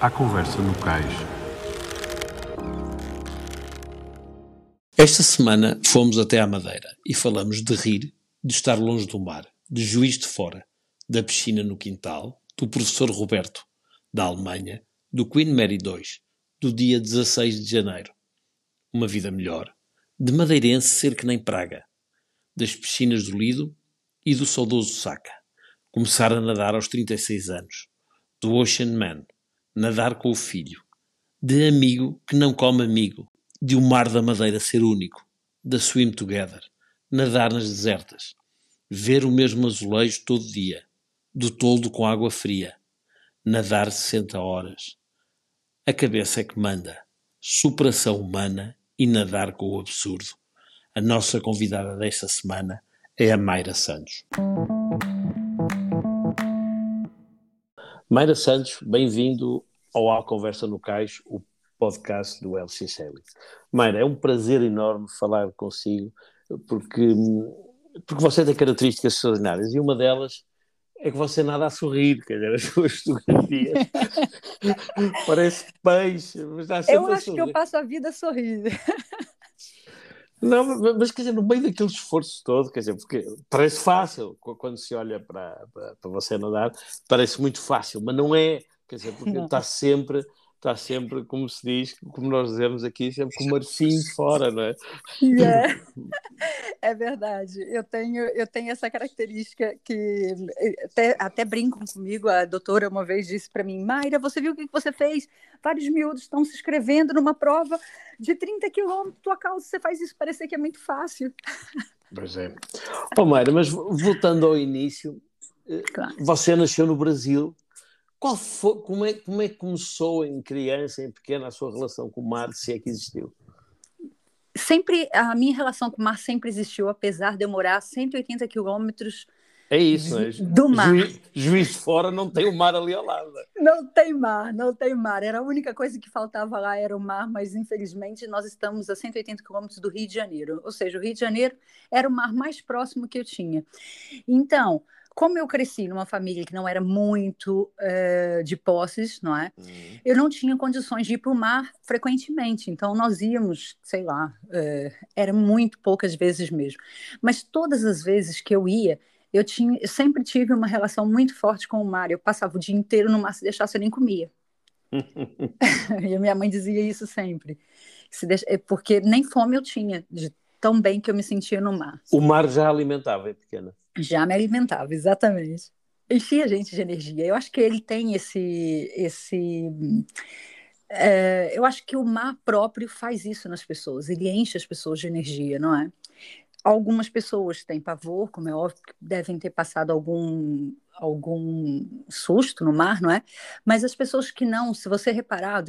À conversa no cais. Esta semana fomos até à Madeira e falamos de rir, de estar longe do mar, de juiz de fora, da piscina no quintal, do professor Roberto, da Alemanha, do Queen Mary II, do dia 16 de janeiro. Uma vida melhor, de madeirense ser que nem praga, das piscinas do Lido e do saudoso Saca. Começar a nadar aos 36 anos, do Ocean Man, nadar com o filho, de amigo que não come amigo, de o mar da Madeira ser único, da Swim Together, nadar nas desertas, ver o mesmo azulejo todo dia, do toldo com água fria, nadar 60 horas. A cabeça é que manda, superação humana e nadar com o absurdo. A nossa convidada desta semana é a Mayra Santos. Mayra Santos, bem-vindo ao A Conversa no Cais, o podcast do LX Shelley. Mayra, é um prazer enorme falar consigo, porque, porque você tem características extraordinárias e uma delas é que você nada a sorrir, quer dizer, as suas fotografias parece peixe, mas está sempre Eu a acho sorrir. que eu passo a vida sorrindo. Não, mas, quer dizer, no meio daquele esforço todo, quer dizer, porque parece fácil qu- quando se olha para, para, para você nadar, parece muito fácil, mas não é, quer dizer, porque está sempre, está sempre, como se diz, como nós dizemos aqui, sempre com o marfim de fora, não é? É. É verdade. Eu tenho, eu tenho essa característica que até, até brincam comigo. A doutora uma vez disse para mim: Mayra, você viu o que que você fez? Vários miúdos estão se inscrevendo numa prova de 30 quilômetros. Tua causa, você faz isso parecer que é muito fácil. Pois é. Oh, Mayra, mas voltando ao início, eh, Claro. você nasceu no Brasil. Qual foi, como, é, como é que começou em criança, em pequena, a sua relação com o mar, se é que existiu? Sempre, a minha relação com o mar sempre existiu, apesar de eu morar 180 quilômetros É isso, é? Do mar. Juiz, juiz fora não tem o mar ali ao lado. Não tem mar, não tem mar. Era a única coisa que faltava lá era o mar, mas infelizmente nós estamos a 180 quilômetros do Rio de Janeiro. Ou seja, o Rio de Janeiro era o mar mais próximo que eu tinha. Então, como eu cresci numa família que não era muito eh, de posses, não é? Eu não tinha condições de ir para o mar frequentemente. Então, nós íamos, sei lá, eh, era muito poucas vezes mesmo. Mas todas as vezes que eu ia, eu, tinha, eu sempre tive uma relação muito forte com o mar. Eu passava o dia inteiro no mar, se deixasse eu nem comia. e a minha mãe dizia isso sempre. Se deixa- é Porque nem fome eu tinha, de tão bem que eu me sentia no mar. O mar já alimentava, é pequena. Já me alimentava, exatamente. Enchia a gente de energia. Eu acho que ele tem esse. esse é, eu acho que o mar próprio faz isso nas pessoas. Ele enche as pessoas de energia, não é? Algumas pessoas têm pavor, como é óbvio, devem ter passado algum, algum susto no mar, não é? Mas as pessoas que não, se você reparar,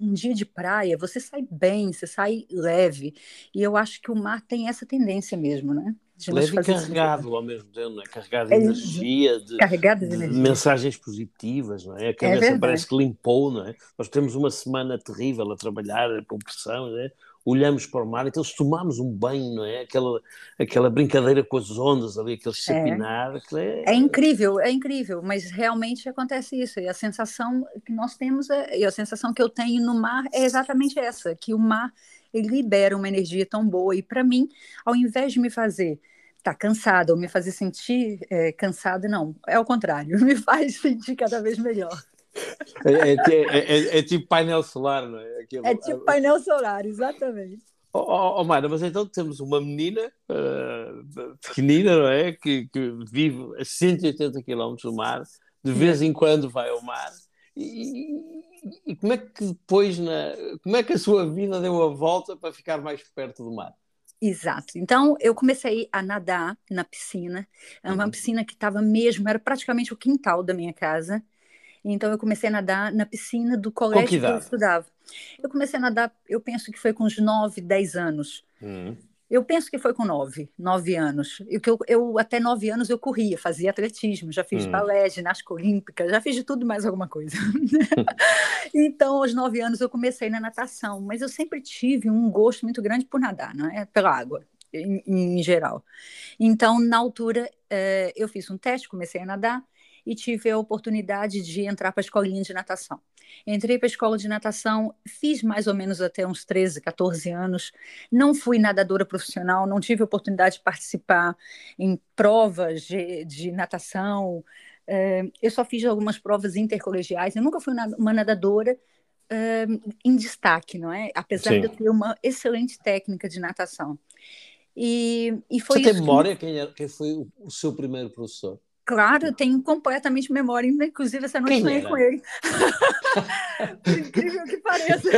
um dia de praia, você sai bem, você sai leve. E eu acho que o mar tem essa tendência mesmo, né? Leve e carregado ao mesmo tempo, não é? Carregado de É, energia, de, carregado de de energia. mensagens positivas, não é? A cabeça verdade. parece que limpou, não é? Nós temos uma semana terrível a trabalhar com pressão, não é? Olhamos para o mar, então se tomarmos um banho, não é? Aquela, aquela brincadeira com as ondas ali, aquele chapinar, aquilo é... É incrível, é incrível, mas realmente acontece isso. E a sensação que nós temos, é, e a sensação que eu tenho no mar é exatamente essa, que o mar ele libera uma energia tão boa. E para mim, ao invés de me fazer estar cansada ou me fazer sentir é, cansada, não, é o contrário, me faz sentir cada vez melhor. É, é, é- é- é tipo painel solar, não é? Aquilo- É tipo painel solar, exatamente. Oh, oh, oh, Mayra, mas então temos uma menina uh, pequenina, não é? Que, que vive a 180 km do mar, de vez em quando vai ao mar. E, e como é que depois, na, como é que a sua vida deu a volta para ficar mais perto do mar? Exato. Então, eu comecei a nadar na piscina. É uma Uhum. piscina que estava mesmo, era praticamente o quintal da minha casa. Então, eu comecei a nadar na piscina do colégio que que eu estudava. Eu comecei a nadar, eu penso que foi com uns 9, 10 anos. Hum. Eu penso que foi com 9, 9 anos. E que eu, eu, até 9 anos eu corria, fazia atletismo, já fiz Hum. balé, ginástica olímpica, já fiz de tudo mais alguma coisa. então, aos 9 anos eu comecei na natação, mas eu sempre tive um gosto muito grande por nadar, não é? Pela água. em, em geral. Então, na altura, é, eu fiz um teste, comecei a nadar e tive a oportunidade de entrar para a escolinha de natação. Entrei para a escola de natação, fiz mais ou menos até uns 13, 14 anos. Não fui nadadora profissional, não tive a oportunidade de participar em provas de, de natação. É, eu só fiz algumas provas intercolegiais. Eu nunca fui uma nadadora uh, em destaque, não é? Apesar Sim. de eu ter uma excelente técnica de natação. E, e foi Você tem memória que... quem, quem foi o, o seu primeiro professor? Claro, tenho completamente memória, inclusive essa noite sonhei com ele. Incrível que pareça.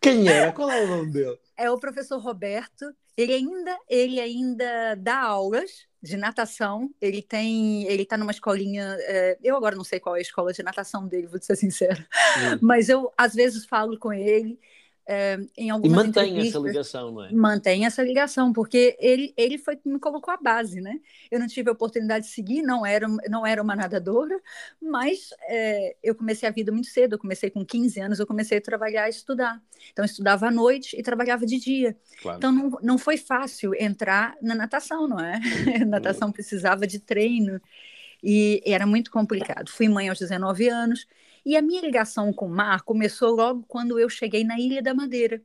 Quem era? Qual é o nome dele? É o professor Roberto. Ele ainda, ele ainda dá aulas de natação. Ele tem, ele está numa escolinha. É, eu agora não sei qual é a escola de natação dele, vou ser sincera. Hum. Mas eu às vezes falo com ele é, em algumas E mantém essa ligação, não é? Mantém essa ligação, porque ele, ele foi que me colocou a base, né? Eu não tive a oportunidade de seguir, não era, não era uma nadadora, mas é, eu comecei a vida muito cedo, eu comecei com 15 anos, eu comecei a trabalhar e estudar. Então, eu estudava à noite e trabalhava de dia. Claro. Então, não, não foi fácil entrar na natação, não é? natação precisava de treino e era muito complicado. Fui mãe aos 19 anos, e a minha ligação com o mar começou logo quando eu cheguei na Ilha da Madeira.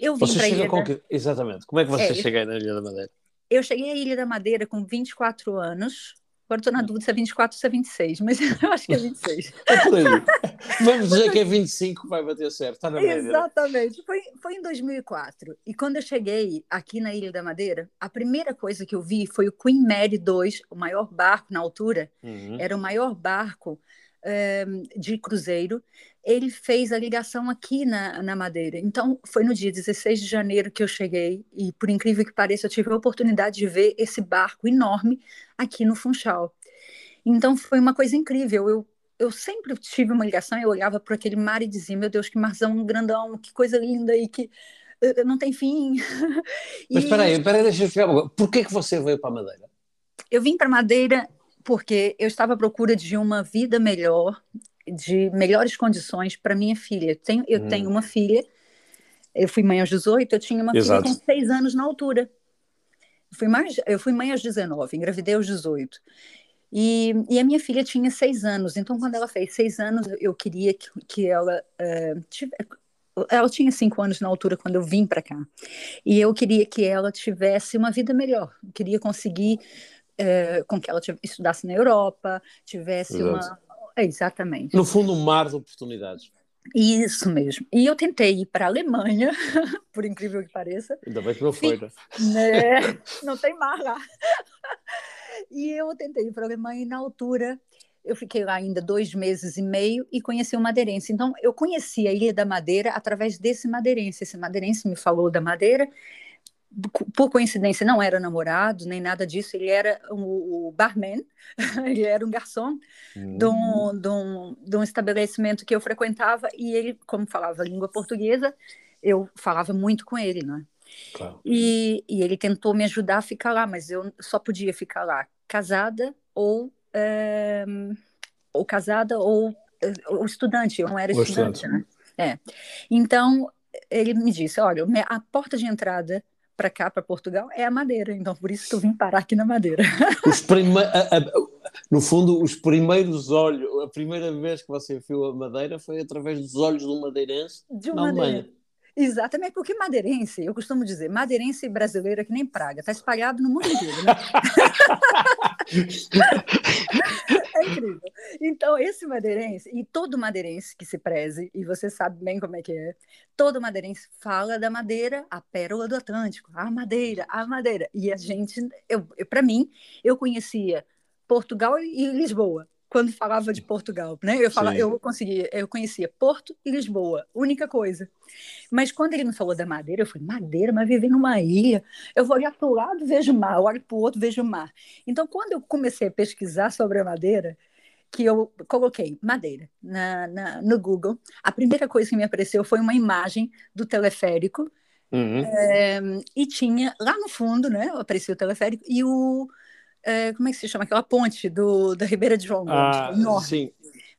Eu vim para Ilha. Da... Que... Exatamente. Como é que você é, chegou na Ilha da Madeira? Eu cheguei à Ilha da Madeira com 24 anos. Agora estou na hum. dúvida se é 24 ou se é 26, mas eu acho que é 26. é por aí. Vamos dizer que é 25, vai bater certo. Está na média. Exatamente. Foi, foi em 2004. E quando eu cheguei aqui na Ilha da Madeira, a primeira coisa que eu vi foi o Queen Mary 2, o maior barco na altura. Uhum. Era o maior barco de cruzeiro, ele fez a ligação aqui na, na Madeira. Então, foi no dia 16 de janeiro que eu cheguei, e por incrível que pareça, eu tive a oportunidade de ver esse barco enorme aqui no Funchal. Então, foi uma coisa incrível. Eu, eu sempre tive uma ligação, eu olhava para aquele mar e dizia: Meu Deus, que marzão grandão, que coisa linda e que uh, não tem fim. Mas espera aí, espera aí, deixa eu ficar. Por que, que você veio para a Madeira? Eu vim para Madeira porque eu estava à procura de uma vida melhor, de melhores condições para minha filha. Eu tenho, eu hum. tenho uma filha, eu fui mãe aos 18, eu tinha uma Exato. filha com 6 anos na altura. Eu fui, mais, eu fui mãe aos 19, engravidei aos 18. E, e, a minha filha tinha seis anos, então quando ela fez seis anos, eu queria que, que ela uh, tivesse, ela tinha cinco anos na altura quando eu vim para cá. E eu queria que ela tivesse uma vida melhor. Eu queria conseguir é, com que ela estudasse na Europa, tivesse Exato. uma. Exatamente. No fundo, um mar de oportunidades. Isso mesmo. E eu tentei ir para a Alemanha, por incrível que pareça. Ainda bem que não foi, né? né? Não tem mar lá. E eu tentei ir para a Alemanha e, na altura, eu fiquei lá ainda dois meses e meio e conheci o madeirense. Então, eu conheci a Ilha da Madeira através desse madeirense. Esse madeirense me falou da Madeira por coincidência, não era namorado, nem nada disso, ele era o, o barman, ele era um garçom hum. de, um, de, um, de um estabelecimento que eu frequentava, e ele, como falava língua portuguesa, eu falava muito com ele, né? Claro. E, e ele tentou me ajudar a ficar lá, mas eu só podia ficar lá casada ou, é, ou casada ou, ou estudante, eu não era estudante, estudante. Né? É. Então, ele me disse, olha, a porta de entrada para cá, para Portugal, é a Madeira. Então, por isso que eu vim parar aqui na Madeira. Prime... A, a, no fundo, os primeiros olhos, a primeira vez que você viu a Madeira foi através dos olhos do madeirense de uma na Alemanha. Exatamente, porque madeirense, eu costumo dizer, madeirense brasileiro é que nem praga, está espalhado no mundo inteiro, né? é incrível. Então, esse madeirense, e todo madeirense que se preze, e você sabe bem como é que é, todo madeirense fala da madeira, a pérola do Atlântico, a madeira, a madeira. E a gente, eu, eu para mim, eu conhecia Portugal e Lisboa quando falava de Portugal, né? Eu falava, eu conseguia, eu conhecia Porto e Lisboa, única coisa. Mas quando ele me falou da Madeira, eu falei, Madeira, mas viver numa ilha, eu vou olhar para o lado, vejo mar, eu olho para o outro, vejo mar. Então, quando eu comecei a pesquisar sobre a Madeira, que eu coloquei Madeira na, na, no Google, a primeira coisa que me apareceu foi uma imagem do teleférico, uhum. é, e tinha lá no fundo, né? Apareceu o teleférico e o é, como é que se chama? Aquela ponte do, da Ribeira de João ah, enorme. Sim.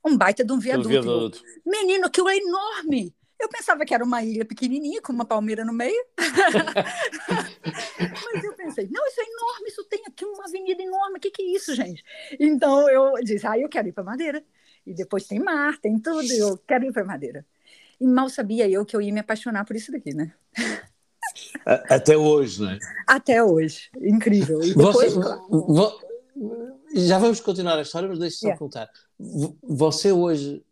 Um baita de um viaduto. viaduto. Menino, aquilo é enorme. Eu Eu pensava que era uma ilha pequenininha, com uma palmeira no meio. Mas eu pensei, não, isso é enorme, isso tem aqui uma avenida enorme, o que, que é isso, gente? Então eu disse, ah, eu quero ir para Madeira. E depois tem mar, tem tudo, eu quero ir para Madeira. E mal sabia eu que eu ia me apaixonar por isso daqui, né? Até hoje, não é? Até hoje. Incrível. E depois, Você, claro, já vamos continuar a história, mas deixe-me só yeah. contar. Você hoje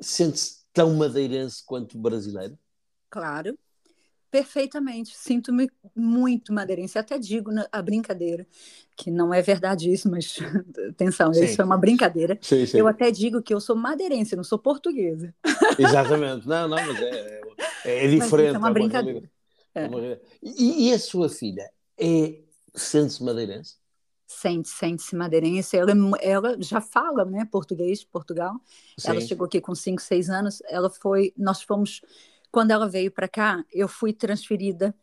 sente-se tão madeirense quanto brasileiro? Claro, perfeitamente. Sinto-me muito madeirense. Até digo na, a brincadeira, que não é verdade isso, mas atenção, sim. isso é uma brincadeira. Sim, sim. Eu até digo que eu sou madeirense, não sou portuguesa. Exatamente. Não, não, mas é, é, é diferente. é uma brincadeira. É. É. E, e, a sua filha é sente-se madeirense? Sente, sente-se madeirense. Ela, ela já fala, né, português, Portugal. Sim. Ela chegou aqui com 5, 6 anos. Ela foi, nós fomos, quando ela veio para cá, eu fui transferida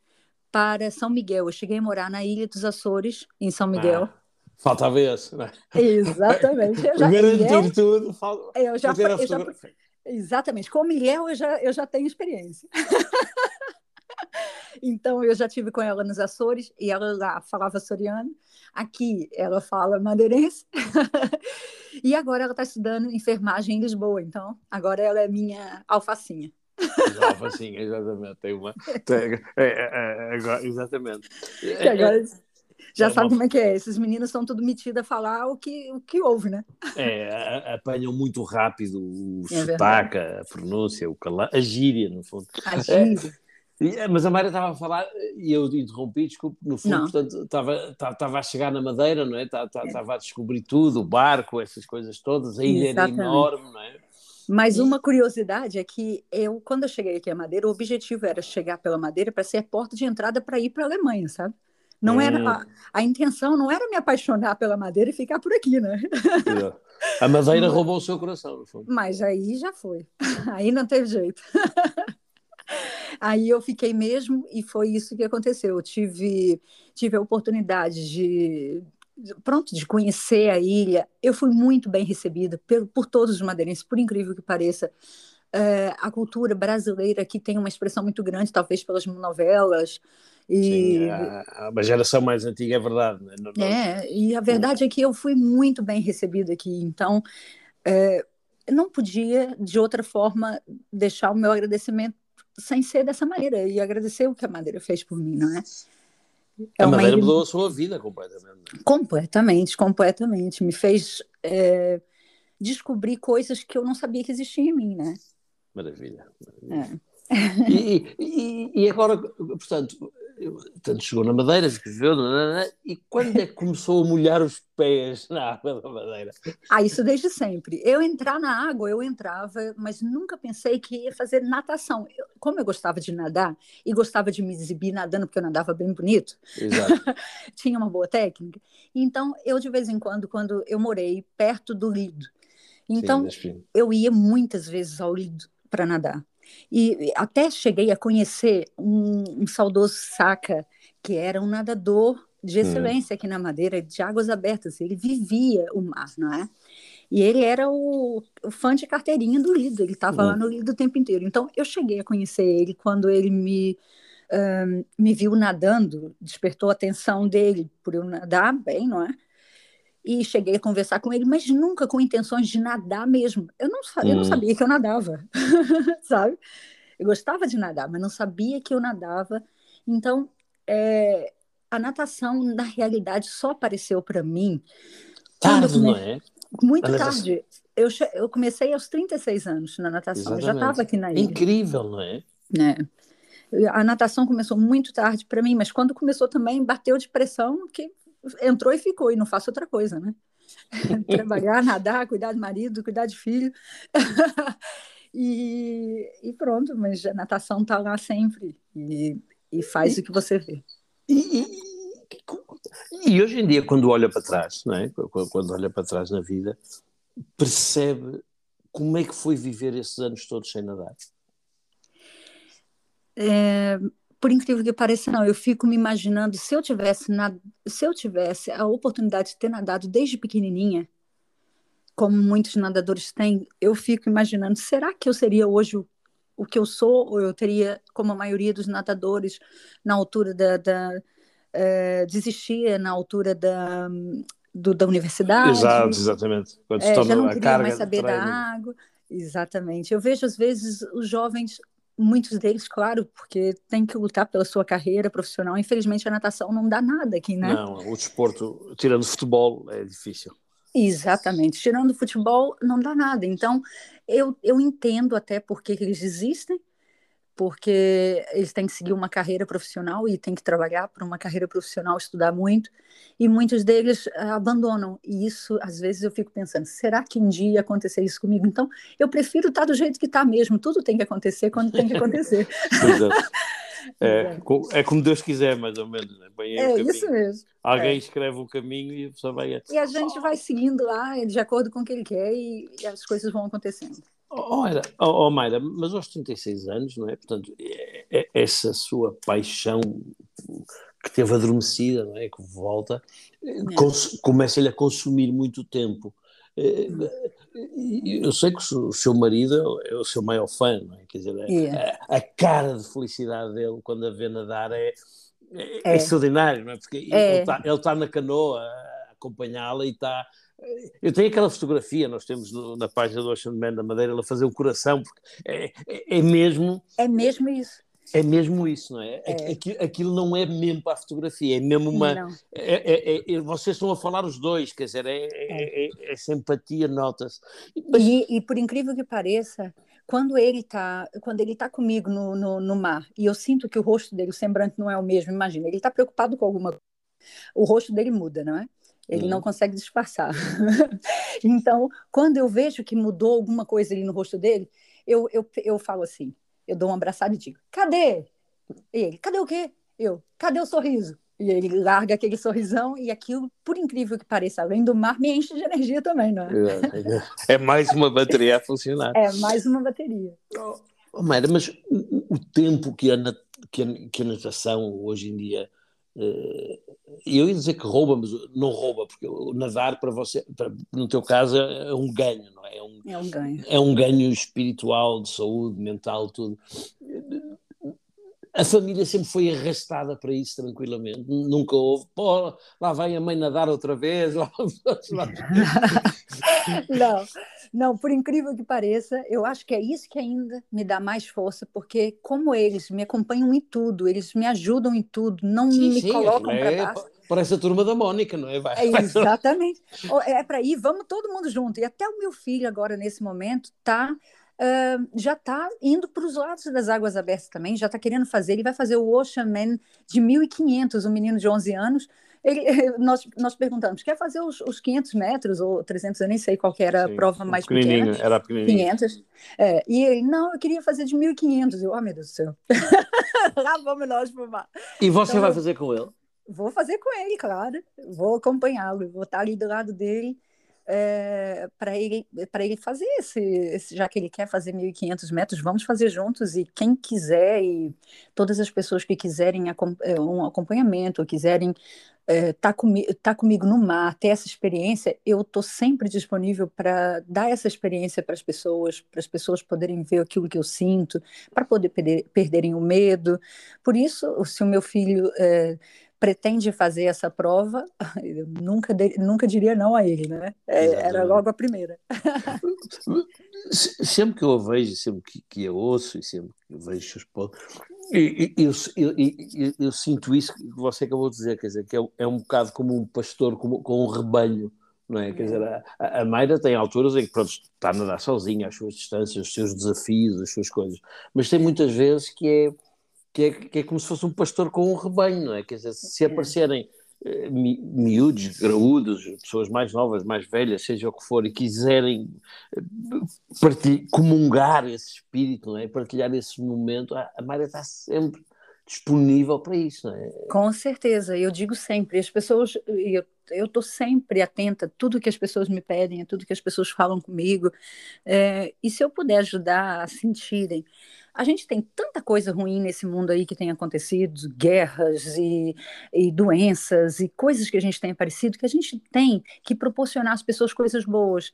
para São Miguel. Eu cheguei a morar na Ilha dos Açores, em São Miguel. Ah. Faltava esse, né? Exatamente. Eu já, Garantir eu, tudo. Falta, eu já, eu já, exatamente. Com Miguel eu já, eu já tenho experiência. Então, eu já tive com ela nos Açores e ela lá falava açoriano. Aqui, ela fala madeirense. e agora ela está estudando enfermagem em Lisboa. Então, agora ela é minha alfacinha. Alfacinha, exatamente. Tem uma. É, é, é, exatamente. Que agora já é, sabe como é que é. Esses meninos são tudo metidos a falar o que, o que houve, né? É, apanham muito rápido o é sotaque, a pronúncia, o cala... a gíria, no fundo. A gíria. Eh, mas a Maria estava a falar e eu interrompi, desculpe, no fundo, não. portanto, estava, estava a chegar na Madeira, não é? Estava a descobrir tudo, o barco, essas coisas todas, a ilha era enorme, não é? Mas e... uma curiosidade é que eu, quando eu cheguei aqui à Madeira, o objetivo era chegar pela Madeira para ser a porta de entrada para ir para a Alemanha, sabe? Não hum. era a, a, intenção não era me apaixonar pela Madeira e ficar por aqui, né? A Madeira roubou o seu coração, no fundo. Mas aí já foi. Aí não teve jeito. Aí eu fiquei mesmo e foi isso que aconteceu. Eu tive, tive a oportunidade de, pronto, de conhecer a ilha. Eu fui muito bem recebida por, por todos os madeirenses, por incrível que pareça. É, a cultura brasileira aqui tem uma expressão muito grande, talvez pelas novelas. E... Sim, a, a geração mais antiga é verdade. Né? É, e a verdade é que eu fui muito bem recebida aqui, então é, não podia, de outra forma, deixar o meu agradecimento sem ser dessa maneira e agradecer o que a Madeira fez por mim, não é? é a Madeira mudou a sua vida completamente. Completamente, completamente. Me fez é, descobrir coisas que eu não sabia que existiam em mim, né? Maravilha. maravilha. É. E, e, e, agora, portanto, Portanto, chegou na Madeira, viveu, e quando é que começou a molhar os pés na água da Madeira? Ah, isso desde sempre. Eu entrar na água, eu entrava, mas nunca pensei que ia fazer natação. Eu, como eu gostava de nadar e gostava de me exibir nadando, porque eu nadava bem bonito, tinha uma boa técnica, então eu de vez em quando, quando eu morei perto do Lido, então Sim, eu ia muitas vezes ao Lido para nadar. E até cheguei a conhecer um, um saudoso Saca, que era um nadador de hum. excelência hum. aqui na Madeira, de águas abertas. Ele vivia o mar, não é? E ele era o, o fã de carteirinha do Lido, ele estava hum. lá no Lido o tempo inteiro. Então, eu cheguei a conhecer ele quando ele me, um, me viu nadando, despertou a atenção dele por eu nadar bem, não é? E cheguei a conversar com ele, mas nunca com intenções de nadar mesmo. Eu não, eu não hum. sabia que eu nadava, sabe? Eu gostava de nadar, mas não sabia que eu nadava. Então, é, a natação, na realidade, só apareceu para mim. Tarde, não é? Muito tarde. Eu, eu comecei aos 36 anos na natação. Exatamente. Eu já estava aqui na ilha. Incrível, não é? É. A natação começou muito tarde para mim, mas quando começou também bateu de pressão que entrou e ficou, e não faço outra coisa, né? Trabalhar, nadar, cuidar do marido, cuidar de filho. e, e, pronto, mas a natação está lá sempre e, e faz e, o que você vê. E, e, hoje em dia, quando olha para trás, não é? quando olha para trás na vida, percebe como é que foi viver esses anos todos sem nadar? É, por incrível que pareça, não. Eu fico me imaginando se eu tivesse se eu tivesse a oportunidade de ter nadado desde pequenininha, como muitos nadadores têm, eu fico imaginando, será que eu seria hoje o, o que eu sou, ou eu teria, como a maioria dos nadadores, na altura da. da é, desistia na altura da, do, da universidade. Exato, exatamente. Quando é, já não queria mais saber da água. Exatamente. Eu vejo, às vezes, os jovens muitos deles, claro, porque tem que lutar pela sua carreira profissional. Infelizmente, a natação não dá nada aqui, né? Não, o desporto, tirando futebol, é difícil. Exatamente. Tirando futebol, não dá nada. Então, eu, eu entendo até porque eles desistem, porque eles têm que seguir uma carreira profissional e têm que trabalhar para uma carreira profissional, estudar muito, e muitos deles uh, abandonam. E isso, às vezes, eu fico pensando: será que um dia acontecer isso comigo? Então, eu prefiro estar do jeito que está mesmo. Tudo tem que acontecer quando tem que acontecer. é, é como Deus quiser, mais ou menos. Né? é isso mesmo. Alguém é. escreve o caminho e a pessoa vai. E a gente vai seguindo lá de acordo com o que ele quer e, e as coisas vão acontecendo. Era, oh, oh, Mayra, mas aos 36 anos, não é? Portanto, é, é, essa sua paixão que teve adormecida, não é? Que volta, é. começa-lhe a consumir muito tempo. É, eu sei que o seu marido é o seu maior fã, não é? Quer dizer, yeah. a, a, cara de felicidade dele quando a vê nadar é, é, é. extraordinário, não é? Porque ele está tá na canoa a acompanhá-la e está eu tenho aquela fotografia, nós temos no, na página do Ocean Man da Madeira, ela fazer o coração, porque é, é, é, mesmo. É mesmo isso. É mesmo isso, não é? é. Aquilo, aquilo, não é mesmo para a fotografia, é mesmo uma. É, é, é, vocês estão a falar os dois, quer dizer, é, simpatia, nota-se. Mas... E, e, por incrível que pareça, quando ele está quando ele tá comigo no, no, no, mar e eu sinto que o rosto dele, o semblante não é o mesmo, imagina, ele está preocupado com alguma o rosto dele muda, não é? Ele não uhum. consegue disfarçar. então, quando eu vejo que mudou alguma coisa ali no rosto dele, eu, eu, eu falo assim, eu dou um abraçado e digo, cadê? E ele, cadê o quê? Eu, cadê o sorriso? E ele larga aquele sorrisão e aquilo, por incrível que pareça, além do mar, me enche de energia também, não é? É, é mais uma bateria a funcionar. É mais uma bateria. Oh, Mayra, mas o, o tempo que a, que, a, que a natação hoje em dia eh, eu ia dizer que rouba, mas não rouba, porque nadar para você, para, no teu caso, é um ganho, não é? É um, é um ganho. É um ganho espiritual, de saúde, mental, tudo. A família sempre foi arrastada para isso tranquilamente, nunca houve, pô, lá vai a mãe nadar outra vez. Lá... não, não, por incrível que pareça, eu acho que é isso que ainda me dá mais força, porque como eles me acompanham em tudo, eles me ajudam em tudo, não sim, me sim, colocam para é, baixo. Parece a turma da Mônica, não é? Vai, é exatamente. é para ir, vamos todo mundo junto. E até o meu filho agora, nesse momento, tá Uh, já está indo para os lados das águas abertas também, já está querendo fazer, ele vai fazer o Ocean Man de 1.500, um menino de 11 anos, ele, nós, nós perguntamos, quer fazer os, os 500 metros ou 300, eu nem sei qual era a prova mais pequena. Era pequenininho. 500. É, e ele, não, eu queria fazer de 1.500. Eu, oh, meu Deus do céu. Lá vamos nós pro mar. E você então, vai fazer com ele? Vou fazer com ele, claro. Vou acompanhá-lo, vou estar ali do lado dele é, para ele, ele fazer esse, esse, já que ele quer fazer 1.500 metros, vamos fazer juntos e quem quiser e todas as pessoas que quiserem é, um acompanhamento, ou quiserem estar é, tá, tá comigo no mar, ter essa experiência, eu estou sempre disponível para dar essa experiência para as pessoas, para as pessoas poderem ver aquilo que eu sinto, para poder perder, perderem o medo. Por isso, se o meu filho é, pretende fazer essa prova, eu nunca, nunca diria não a ele, né? É, era logo a primeira. sempre que eu a vejo, sempre que, que eu ouço e sempre que eu vejo os eu, eu, eu, eu, eu, sinto isso que você acabou de dizer, quer dizer, que é, é um bocado como um pastor com, com um rebanho, não é? Quer dizer, a, a Mayra tem alturas em que pronto, está a nadar sozinha, as suas distâncias, os seus desafios, as suas coisas, mas tem muitas vezes que é que é, que é como se fosse um pastor com um rebanho, não é? Quer dizer, se aparecerem mi, miúdos, graúdos, pessoas mais novas, mais velhas, seja o que for, e quiserem uh, comungar esse espírito, não é? Partilhar esse momento, a, a Maria está sempre disponível para isso, não é? Com certeza, eu digo sempre, as pessoas, eu eu estou sempre atenta a tudo que as pessoas me pedem, a tudo que as pessoas falam comigo, é, e se eu puder ajudar a sentirem a gente tem tanta coisa ruim nesse mundo aí que tem acontecido, guerras e, e doenças e coisas que a gente tem aparecido, que a gente tem que proporcionar às pessoas coisas boas.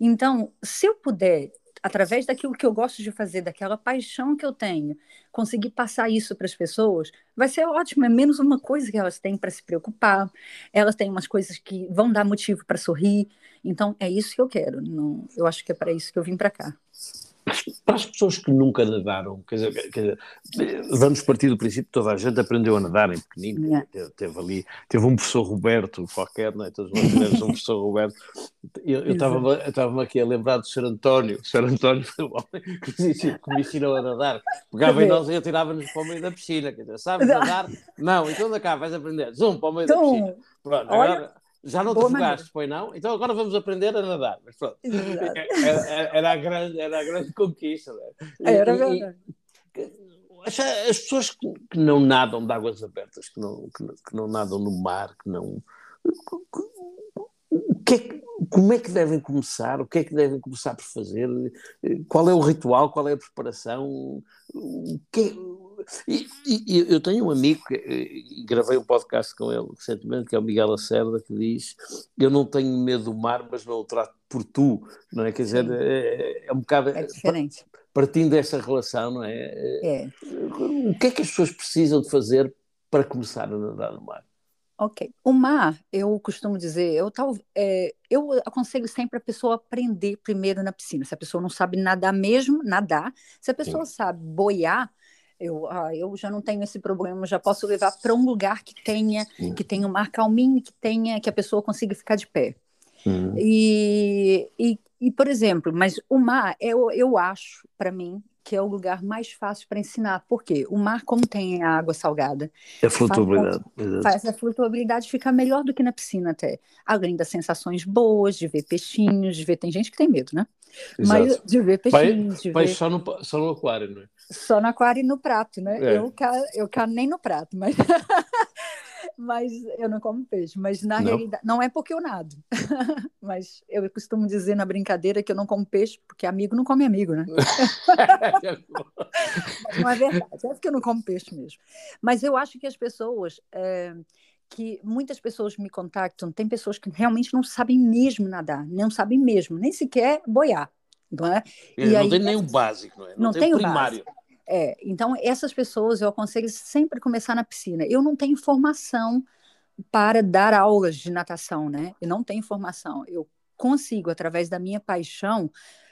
Então, se eu puder através daquilo que eu gosto de fazer, daquela paixão que eu tenho, conseguir passar isso para as pessoas, vai ser ótimo. É menos uma coisa que elas têm para se preocupar, elas têm umas coisas que vão dar motivo para sorrir. Então, é isso que eu quero. Não, eu acho que é para isso que eu vim para cá para as pessoas que nunca nadaram, quer dizer, quer dizer, vamos partir do princípio que toda a gente aprendeu a nadar em pequenino, yeah. teve, teve, ali, teve um professor Roberto qualquer, não é? todos nós tivemos um professor Roberto, eu estava-me aqui a lembrar do Sr. António, o Sr. António foi o homem que me ensinou a nadar, pegava em nós e atirava-nos para o meio da piscina, quer dizer, sabes nadar? Não, então da cá vais aprender, zoom para o meio então, da piscina. Pronto, Olha... já não Boa te afogaste, foi não? Então agora vamos aprender a nadar. Mas pronto. Era, era, a grande, era a grande conquista. Né? Era verdade. As pessoas que não nadam de águas abertas, que não, que, que não nadam no mar, que não. Que é, como é que devem começar? O que é que devem começar por fazer? Qual é o ritual? Qual é a preparação? O que, e, e, eu tenho um amigo, que, eh, gravei um podcast com ele recentemente, que é o Miguel Lacerda, que diz: Eu não tenho medo do mar, mas não o trato por tu, não é? Quer dizer, é, é, um bocado. É diferente. Partindo dessa relação, não é? É. O que é que as pessoas precisam de fazer para começar a nadar no mar? Ok. O mar, eu costumo dizer, eu, tal, é, eu aconselho sempre a pessoa aprender primeiro na piscina. Se a pessoa não sabe nadar mesmo, nadar. Se a pessoa Sim. sabe boiar, eu, ah, eu já não tenho esse problema, já posso levar para um lugar que tenha, que tenha um mar calminho, que tenha, que a pessoa consiga ficar de pé. Uhum. E, e, e, por exemplo, mas o mar, eu, eu acho, para mim, que é o lugar mais fácil para ensinar. porque O mar, como tem a água salgada, é a flutuabilidade. Faz, faz, a flutuabilidade ficar melhor do que na piscina até. Além das sensações boas, de ver peixinhos, de ver. Tem gente que tem medo, né? Exato. Mas de ver peixinhos. Vai, de vai ver... só, no, só no aquário, não é? Só no aquário e no prato, né? É. Eu, eu quero nem no prato, mas. mas eu não como peixe. Mas na não. realidade, não é porque eu nado. mas eu costumo dizer na brincadeira que eu não como peixe porque amigo não come amigo, né? mas não é verdade, é porque eu não como peixe mesmo. Mas eu acho que as pessoas. É, que muitas pessoas me contactam, tem pessoas que realmente não sabem mesmo nadar, não sabem mesmo, nem sequer boiar. Não, é? é e não aí, tem nem o básico, não é? Não, não tem, tem o primário. Básico. É, então, essas pessoas eu aconselho sempre começar na piscina. Eu não tenho formação para dar aulas de natação, né? Eu não tenho formação. Eu consigo, através da minha paixão,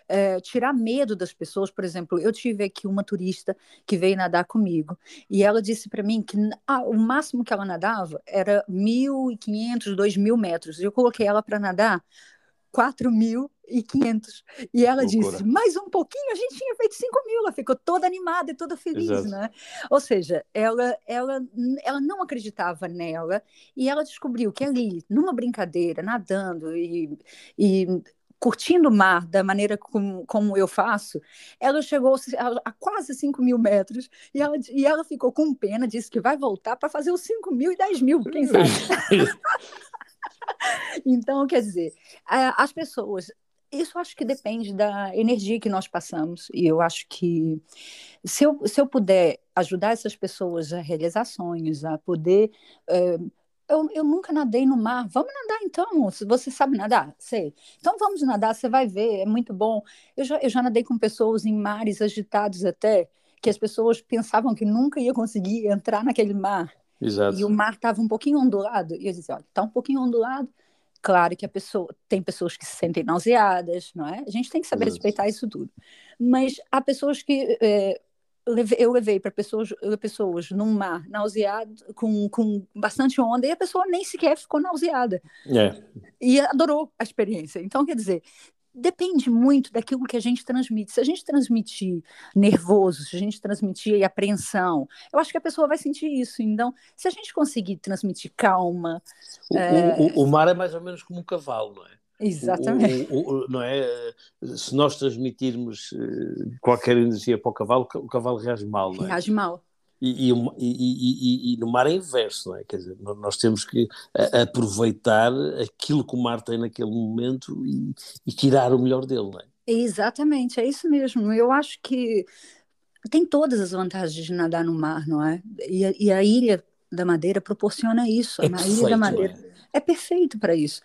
é, tirar medo das pessoas. Por exemplo, eu tive aqui uma turista que veio nadar comigo e ela disse para mim que ah, o máximo que ela nadava era 1.500, 2.000 metros. Eu coloquei ela para nadar 4.500. E ela Loucura. disse, mais um pouquinho, a gente tinha feito 5 mil. Ela ficou toda animada e toda feliz, Exato. né? Ou seja, ela, ela, ela não acreditava nela e ela descobriu que ali, numa brincadeira, nadando e, e curtindo o mar da maneira como, como eu faço, ela chegou a, a quase 5 mil metros e ela, e ela ficou com pena, disse que vai voltar para fazer os 5 mil e 10 mil, quem sabe? então, quer dizer, as pessoas. Isso acho que depende da energia que nós passamos. E eu acho que se eu, se eu puder ajudar essas pessoas a realizar sonhos, a poder. Uh, eu, eu, nunca nadei no mar. Vamos nadar então. Você sabe nadar, sei. Então vamos nadar, você vai ver, é muito bom. Eu já, eu já nadei com pessoas em mares agitados até, que as pessoas pensavam que nunca ia conseguir entrar naquele mar. Exato. E o mar estava um pouquinho ondulado. E eu dizia, olha, está um pouquinho ondulado. Claro que a pessoa tem pessoas que se sentem nauseadas, não é? A gente tem que saber Exato. respeitar isso tudo. Mas há pessoas que é, eu levei para pessoas, pessoas num mar nauseado, com, com bastante onda, e a pessoa nem sequer ficou nauseada. É. E adorou a experiência. Então, quer dizer, depende muito daquilo que a gente transmite. Se a gente transmitir nervoso, se a gente transmitir apreensão, eu acho que a pessoa vai sentir isso. Então, se a gente conseguir transmitir calma. O, é... o, o mar é mais ou menos como um cavalo, não é? Exatamente. O, não é? Se nós transmitirmos eh, qualquer energia para o cavalo, o cavalo reage mal, não é? Reage mal. E, e, e, e, no mar é inverso, não é? Quer dizer, nós temos que aproveitar aquilo que o mar tem naquele momento e, tirar o melhor dele, não é? Exatamente, é isso mesmo. Eu acho que tem todas as vantagens de nadar no mar, não é? E, a Ilha da Madeira proporciona isso. É a perfeito, Ilha da Madeira é, é perfeito para isso.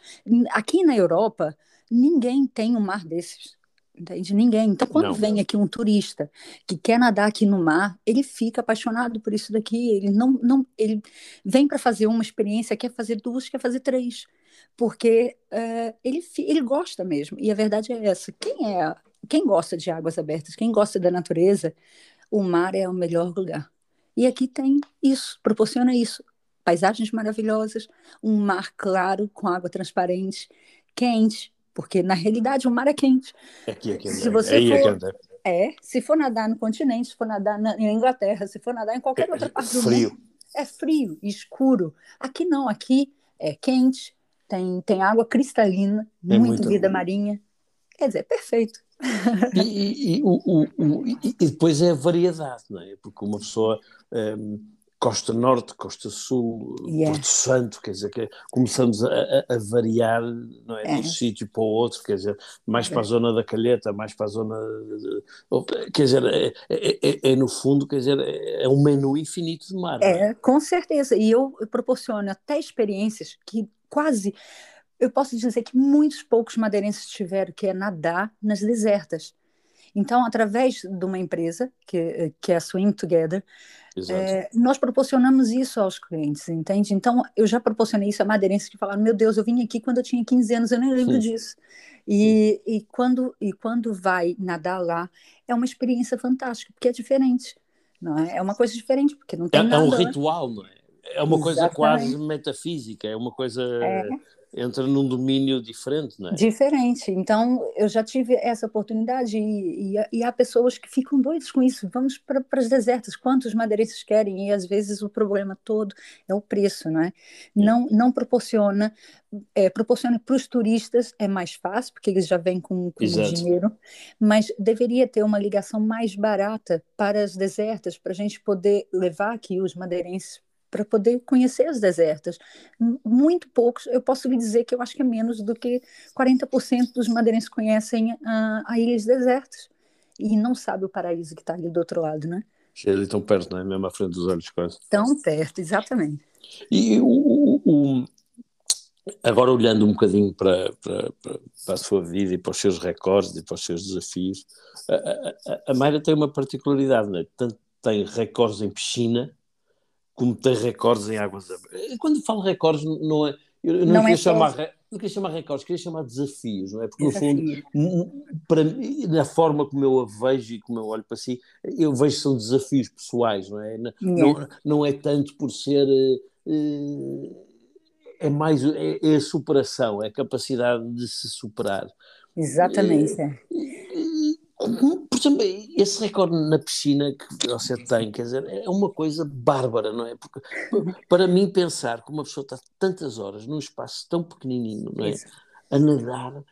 Aqui na Europa, ninguém tem um mar desses Entende? Ninguém. Então, quando não. vem aqui um turista que quer nadar aqui no mar, ele fica apaixonado por isso daqui. Ele não, não ele vem para fazer uma experiência, quer fazer duas, quer fazer três, porque uh, ele, ele gosta mesmo. E a verdade é essa: quem é, quem gosta de águas abertas, quem gosta da natureza, o mar é o melhor lugar. E aqui tem isso, proporciona isso. Paisagens maravilhosas, um mar claro com água transparente, quente, porque na realidade o mar é quente. Aqui, aqui, se você é, for, é, é, se for nadar no continente, se for nadar na, na Inglaterra, se for nadar em qualquer outra parte do frio. mundo, é frio, escuro. Aqui não, aqui é quente, tem, tem água cristalina, é muito, muito vida marinha. Quer dizer, é perfeito. E, e, e, o, o, o, e, depois é a variedade, não é? Porque uma pessoa. Um, Costa Norte, Costa Sul, yeah. Porto Santo, quer dizer, que começamos a, a, a variar não é, é. de um sítio para o outro, quer dizer, mais para a zona da Calheta, mais para a zona. De, quer dizer, é, é, é, é, no fundo, quer dizer, é um menu infinito de mar. É, é, com certeza. E eu proporciono até experiências que quase. Eu posso dizer que muitos poucos madeirenses tiveram, que é nadar nas desertas. Então, através de uma empresa, que, que é a Swim Together, é, nós proporcionamos isso aos clientes, entende? Então, eu já proporcionei isso a madeirenses que falaram: Meu Deus, eu vim aqui quando eu tinha 15 anos, eu nem lembro Sim. disso. E, e, quando, e quando vai nadar lá, é uma experiência fantástica, porque é diferente. Não é? é uma coisa diferente, porque não tem é, nada. É um ritual, não é? É uma Exatamente. coisa quase metafísica, é uma coisa. É entra num domínio diferente, não é? Diferente. Então, eu já tive essa oportunidade e, e, e há pessoas que ficam doidas com isso. Vamos para as desertas, quantos madeirenses querem? E às vezes o problema todo é o preço, não é? Não, não proporciona, é, proporciona para os turistas é mais fácil, porque eles já vêm com, com dinheiro, mas deveria ter uma ligação mais barata para as desertas, para a gente poder levar aqui os madeirenses para poder conhecer as desertas. Muito poucos, eu posso lhe dizer que eu acho que é menos do que 40% dos madeirenses conhecem a, a ilhas desertas e não sabe o paraíso que está ali do outro lado, né? Eles estão perto, não é? Mesmo à frente dos olhos quase. Tão perto, exatamente. E o, o, o, agora olhando um bocadinho para, para, para, a sua vida e para os seus recordes e para os seus desafios, a, a, a Mayra tem uma particularidade, não é? Tanto tem recordes em piscina, como tem recordes em águas abertas. Quando falo recordes, não é. Eu não, não queria, é chamar, não queria chamar recordes, queria chamar desafios, não é? Porque, Desafio. no fundo, para, na forma como eu a vejo e como eu olho para si, eu vejo que são desafios pessoais, não é? Não, não, não é tanto por ser. Eh, é mais é, é, a superação, é a capacidade de se superar. Exatamente. É, por exemplo, esse recorde na piscina que você tem, quer dizer, é uma coisa bárbara, não é? Porque para mim pensar que uma pessoa está tantas horas num espaço tão pequenininho, não é? Isso. A nadar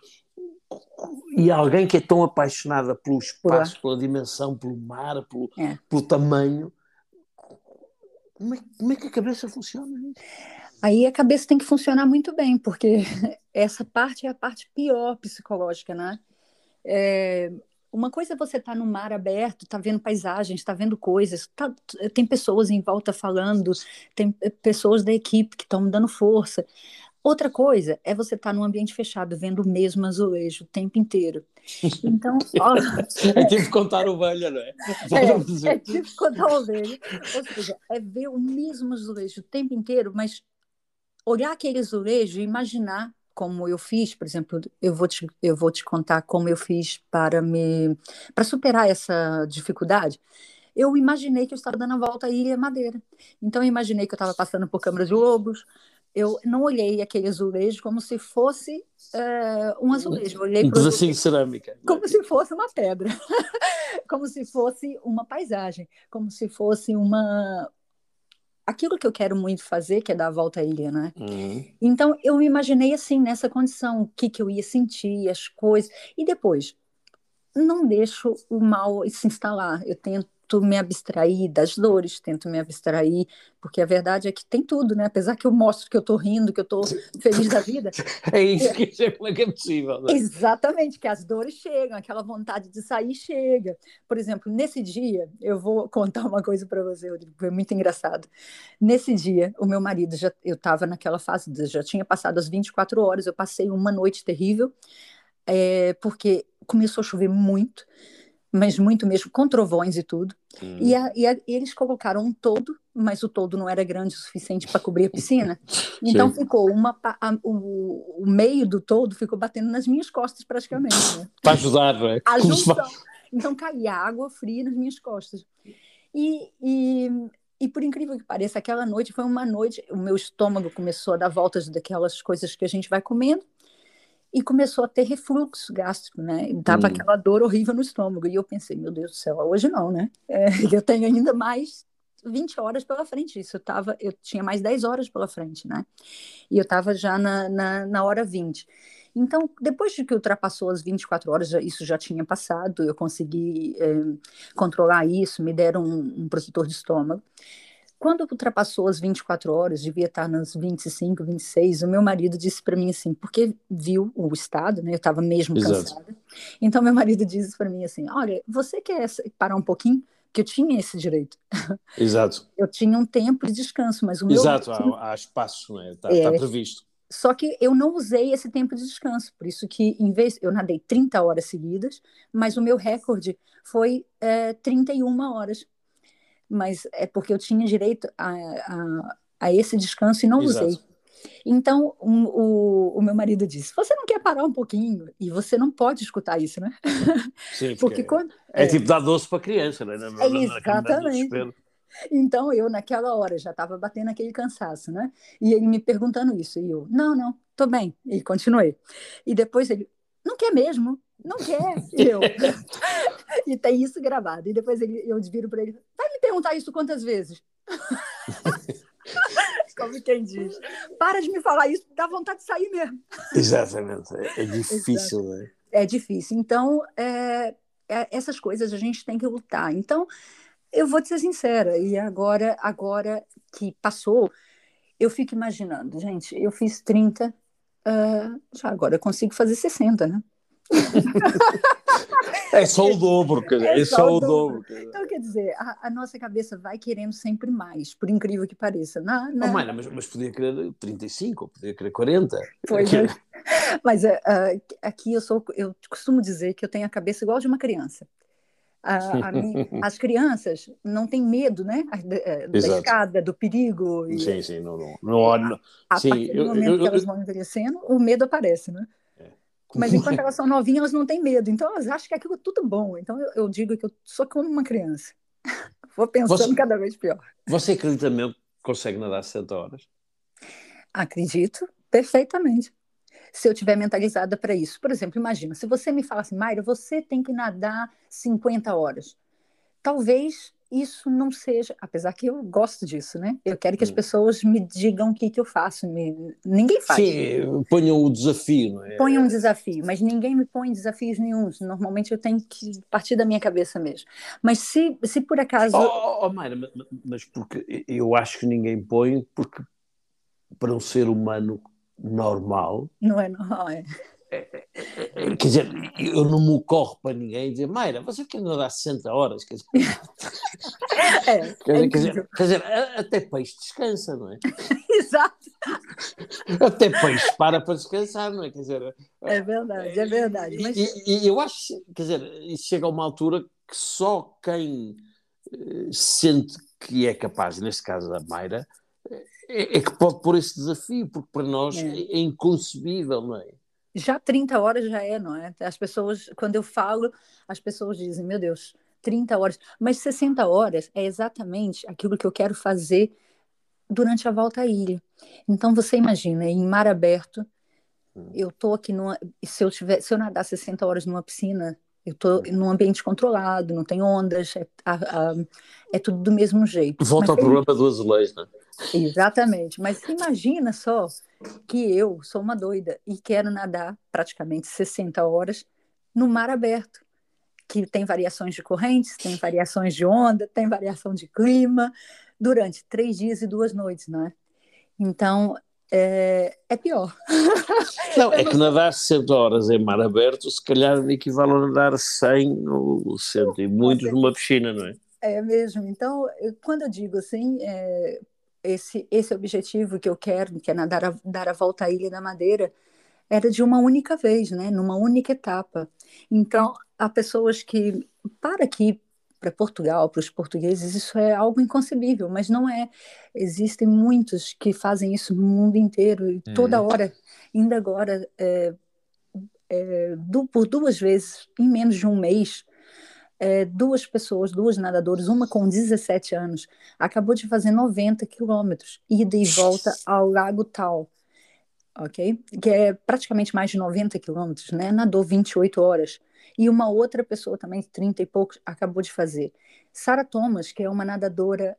e alguém que é tão apaixonada pelo espaço, pela dimensão, pelo mar, pelo, é. pelo tamanho, como é, como é, que a cabeça funciona? Aí a cabeça tem que funcionar muito bem, porque essa parte é a parte pior psicológica, né? É, uma coisa é você estar tá no mar aberto, tá vendo paisagens, tá vendo coisas, tá, tem pessoas em volta falando, tem eh, pessoas da equipe que estão dando força. Outra coisa é você estar tá num ambiente fechado, vendo o mesmo azulejo o tempo inteiro. Então, ó, é tipo contar ovelha, não é? É, é tipo contar ovelha. Ou seja, é ver o mesmo azulejo o tempo inteiro, mas olhar aquele azulejo e imaginar como eu fiz, por exemplo, eu vou te, eu vou te contar como eu fiz para me para superar essa dificuldade. Eu imaginei que eu estava dando a volta à Ilha Madeira. Então eu imaginei que eu estava passando por Câmara de Lobos. Eu não olhei aquele azulejo como se fosse uh, um azulejo. Eu olhei pedacinho de cerâmica. Como se fosse uma pedra. como se fosse uma paisagem. Como se fosse uma, aquilo que eu quero muito fazer, que é dar a volta à ilha, né? Uhum. Então eu me imaginei assim, nessa condição, o que, que eu ia sentir, as coisas. E depois, não deixo o mal se instalar. Eu tento tento me abstrair das dores, tento me abstrair, porque a verdade é que tem tudo, né? Apesar que eu mostro que eu tô rindo, que eu tô feliz da vida. é isso que como é que é possível, né? Exatamente, que as dores chegam, aquela vontade de sair chega. Por exemplo, nesse dia, eu vou contar uma coisa para você, Rodrigo, foi muito engraçado. Nesse dia, o meu marido já eu estava naquela fase, já tinha passado as 24 horas, eu passei uma noite terrível. É, porque começou a chover muito, mas muito mesmo, com trovões e tudo. Hum. E, a, e, a, e, eles colocaram um todo, mas o todo não era grande o suficiente para cobrir a piscina. Então Sim. ficou uma a, o, o, meio do todo ficou batendo nas minhas costas praticamente. Né? Para ajudar, não é? Então caía água fria nas minhas costas. E, e, e por incrível que pareça, aquela noite foi uma noite, o meu estômago começou a dar voltas daquelas coisas que a gente vai comendo e começou a ter refluxo gástrico, né? E dava hum. aquela dor horrível no estômago. E eu pensei, meu Deus do céu, hoje não, né? É, eu tenho ainda mais 20 horas pela frente. Isso eu tava, eu tinha mais 10 horas pela frente, né? E eu estava já na, na, na, hora 20. Então, depois de que ultrapassou as 24 horas, isso já tinha passado, eu consegui é, controlar isso, me deram um, um protetor de estômago. Quando ultrapassou as 24 horas, devia estar nas 25, 26, o meu marido disse para mim assim, porque viu o estado, né? Eu estava mesmo Exato. cansada. Então meu marido disse para mim assim: "Olha, você quer parar um pouquinho?" Que eu tinha esse direito. Exato. eu tinha um tempo de descanso, mas o meu Exato, há, há espaço, né? Está é, tá previsto. Só que eu não usei esse tempo de descanso, por isso que em vez eu nadei 30 horas seguidas, mas o meu recorde foi é, 31 horas mas é porque eu tinha direito a, a, a esse descanso e não Exato. usei. Então, um, o, o meu marido disse: Você não quer parar um pouquinho? E você não pode escutar isso, né? Sim, porque, porque quando, é, é, tipo dar doce para criança, né? é, exatamente. Então, eu, naquela hora, já estava batendo aquele cansaço, né? E ele me perguntando isso. E eu: Não, não, tô bem. E continuei. E depois ele: Não quer mesmo? Não quer. E eu. e tem isso gravado. E depois ele, eu viro para ele: vai me perguntar isso quantas vezes? Como quem diz. Para de me falar isso, dá vontade de sair mesmo. Exatamente. É, é difícil, né? É difícil. Então, é, é, essas coisas a gente tem que lutar. Então, eu vou te ser sincera, e agora, agora que passou, eu fico imaginando, gente, eu fiz 30, uh, ah, já agora eu consigo fazer 60, né? é só o dobro, quer dizer, é, é só, só o dobro. dobro. Então, quer dizer, a, a, nossa cabeça vai querendo sempre mais, por incrível que pareça. Na, na... Oh, mãe, mas, mas podia querer 35, podia querer 40. Pois é. Mas uh, aqui eu sou, eu costumo dizer que eu tenho a cabeça igual de uma criança. A, a as crianças não têm medo, né? Da, eh, da escada, do perigo. E, sim, sim, não, não, não, não, a, sim, partir do momento eu, eu, que elas vão envelhecendo, o medo aparece, né? Mas enquanto elas são novinhas, elas não têm medo. Então elas acham que aquilo é tudo bom. Então eu, eu digo que eu sou como uma criança. Vou pensando você, cada vez pior. Você acredita mesmo que consegue nadar 60 horas? Acredito perfeitamente. Se eu tiver mentalizada para isso. Por exemplo, imagina, se você me fala assim, Mayra, você tem que nadar 50 horas. Talvez isso não seja, apesar que eu gosto disso, né? Eu quero que as hum. pessoas me digam o que, que eu faço. Me, ninguém faz. Sim, ponham o desafio, não é? Ponham um desafio, mas ninguém me põe desafios nenhums. Normalmente eu tenho que partir da minha cabeça mesmo. Mas se, se por acaso. Oh, oh, oh Mayra, mas porque eu acho que ninguém põe, porque para um ser humano normal. Não é normal, é. Quer dizer, eu não me ocorro para ninguém dizer, Mayra, você quer nadar 60 horas? Quer dizer, é, quer, dizer, é quer, dizer, quer dizer, até peixe descansa, não é? Exato. Até peixe para para descansar, não é? Quer dizer, é verdade, é verdade. Mas... E, e, eu acho, quer dizer, chega a uma altura que só quem uh, sente que é capaz, neste caso a Mayra, é, é, que pode pôr esse desafio, porque para nós é, é inconcebível, não é? Já 30 horas já é, não é? As pessoas, quando eu falo, as pessoas dizem, meu Deus, 30 horas. Mas 60 horas é exatamente aquilo que eu quero fazer durante a volta à ilha. Então você imagina, em mar aberto, hum. eu tô aqui numa, se eu tiver, se eu nadar 60 horas numa piscina, eu tô hum. num ambiente controlado, não tem ondas, é, a, a, é tudo do mesmo jeito. Volta Mas ao tem... problema do azulejo, né? Exatamente. Mas imagina só que eu sou uma doida e quero nadar praticamente 60 horas no mar aberto, que tem variações de correntes, tem variações de onda, tem variação de clima, durante três dias e duas noites, não é? Então, é, é pior. Não, é que nadar 60 horas em mar aberto, se calhar equivale a nadar 100 ou 100 e muitos numa piscina, não é? É mesmo. Então, quando eu digo assim, é, esse, esse objetivo que eu quero, que é nadar a, dar a volta à Ilha da Madeira, era de uma única vez, né? Numa única etapa. Então, há pessoas que, para aqui, para Portugal, para os portugueses, isso é algo inconcebível, mas não é. Existem muitos que fazem isso no mundo inteiro, e toda uhum. hora, ainda agora, é, é, por duas vezes, em menos de um mês, é, duas pessoas, duas nadadoras, uma com 17 anos, acabou de fazer 90 quilômetros, ida e volta ao Lago Tal, ok? Que é praticamente mais de 90 quilômetros, né? Nadou 28 horas. E uma outra pessoa também, 30 e poucos, acabou de fazer. Sarah Thomas, que é uma nadadora,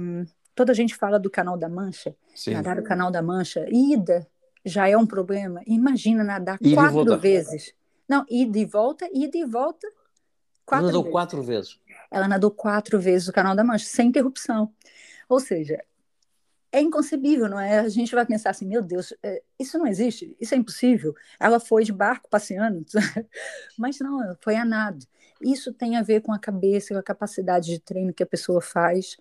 um, toda a gente fala do Canal da Mancha, Sim. nadar o Canal da Mancha, ida já é um problema. Imagina nadar quatro vezes. Não, ida e volta, ida e volta, Quatro Ela nadou vezes. quatro vezes. Ela nadou quatro vezes o Canal da Mancha, sem interrupção. Ou seja, é inconcebível, não é? A gente vai pensar assim, meu Deus, é, isso não existe, isso é impossível. Ela foi de barco passeando, mas não, foi a nado. Isso tem a ver com a cabeça, com a capacidade de treino que a pessoa faz.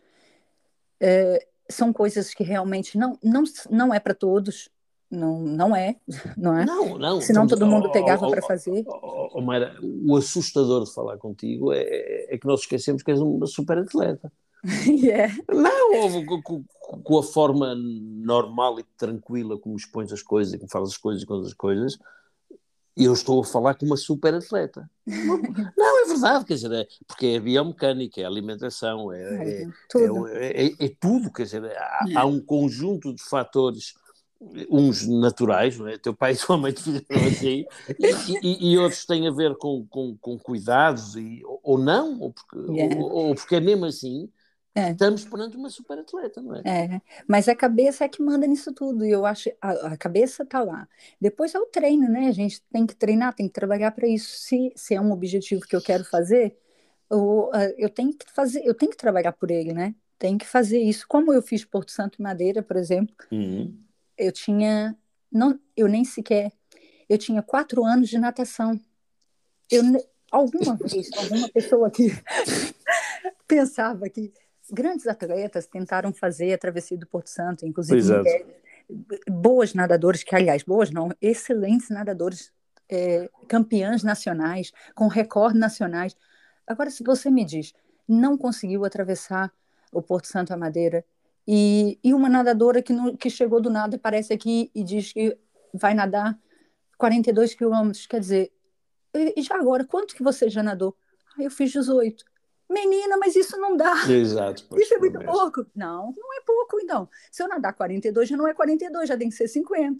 É, são coisas que realmente não, não, não é para todos, não, não é, não é? Não, não. Senão todo mundo pegava oh, para fazer. Oh, oh, Mayra, o assustador de falar contigo é, é que nós esquecemos que és uma super atleta. yeah. Não, com, com, a forma normal e tranquila como expões as coisas e como falas as coisas e com as coisas, eu estou a falar com uma super atleta. Não, é verdade, quer dizer, é, porque é biomecânica, é alimentação, é, é, é tudo. É, é, é, tudo, quer dizer, há, há um conjunto de fatores uns naturais, não é? Teu pai e tua mãe te fizeram assim, e, e, e, outros têm a ver com, com, com cuidados, e, ou não, ou porque, yeah. ou, ou, porque é mesmo assim, é. estamos perante uma super atleta, não é? é? Mas a cabeça é que manda nisso tudo, e eu acho, a, a cabeça está lá. Depois é o treino, né? A gente tem que treinar, tem que trabalhar para isso. Se, se é um objetivo que eu quero fazer, eu, eu tenho que fazer, eu tenho que trabalhar por ele, né? Tem que fazer isso, como eu fiz Porto Santo Madeira, por exemplo. Uhum eu tinha, não, eu nem sequer, eu tinha quatro anos de natação. Eu, alguma vez, alguma pessoa que pensava que grandes atletas tentaram fazer a travessia do Porto Santo, inclusive mulheres, boas nadadoras, que aliás, boas não, excelentes nadadores, é, campeãs nacionais, com recorde nacionais. Agora, se você me diz, não conseguiu atravessar o Porto Santo à Madeira, e, e uma nadadora que, não, que chegou do nada, aparece aqui e diz que vai nadar 42 quilômetros. Quer dizer, e já agora, quanto que você já nadou? Ah, eu fiz 18. Menina, mas isso não dá. Exato. Isso é muito mesmo. pouco. Não, não é pouco, então. Se eu nadar 42, já não é 42, já tem que ser 50.